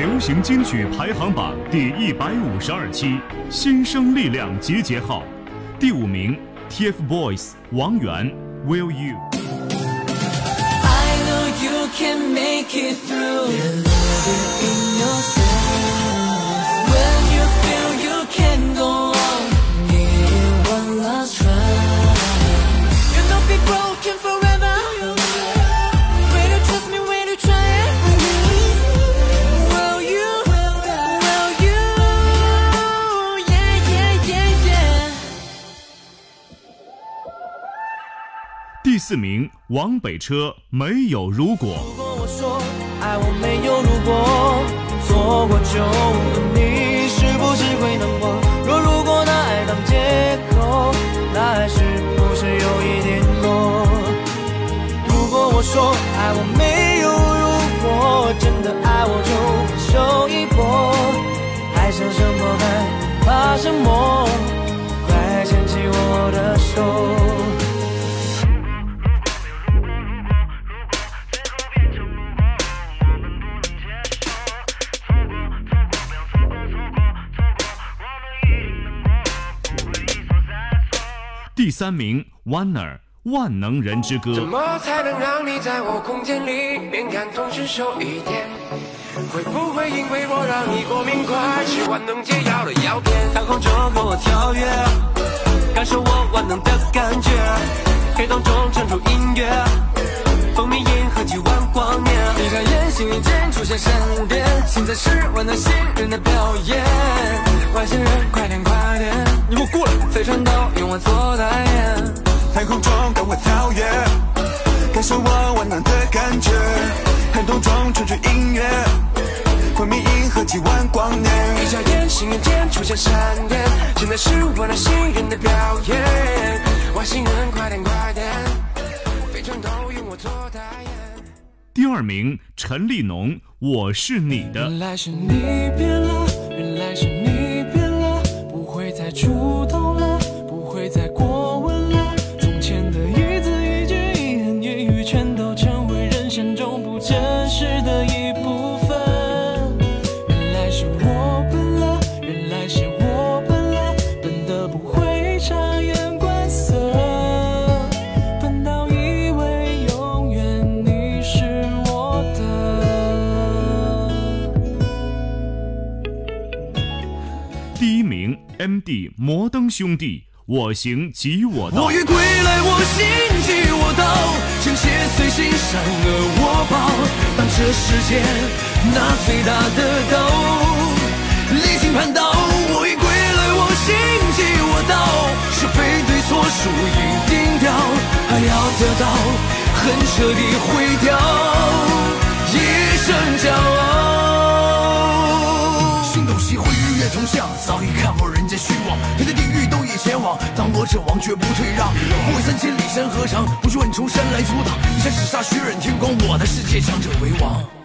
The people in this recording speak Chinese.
流行金曲排行榜第一百五十二期新生力量集结号，第五名 TFBOYS 王源 Will You。I know you can make it through. 第四名王北车没有如果。如果我说爱我没有如果，错过就的你是不是会难过？若如果拿爱当借口，那还是不是有一点多？如果我说爱我没有如果，真的爱我就分手一搏，还想什么还怕什么？快牵起我的手。第三名 Wanner 万能人之歌怎。么才能让你在我空间里面感同身受一点？会不会因为我让你过敏快吃万能解药的药片？当空中跟我跳跃，感受我万能的感觉，黑洞中撑出音乐，蜂蜜银河几万光年，闭上眼，幸运间出现闪电，现在是万能新人的表演，外星人快点快点，你给我过来，飞船都用我做代言，太空中跟我跳跃，感受我万能的感觉，黑洞中传出音乐，昏迷银河几万光年。一眨眼，幸运间出现闪电，现在是万能新人的表演，外星人快点。快点，飞船都用我做代言。第二名陈立农我是你的。原来是你变了，原来是你变了，不会再触动了，不会再过问了。从前的一字一句、一言一语，全都成为人生中不真实的名 MD 摩登兄弟我行即我道我。欲归来，我心即我道，正邪随心，善恶我报。当这世间那最大的刀，离经叛道。我欲归来，我心即我道，是非对错输赢定调，还要得到，很彻底毁掉，一生骄傲。我者亡绝不退让，不畏三千里山河长，不惧万重山来阻挡，一山只杀血染天光，我的世界强者为王。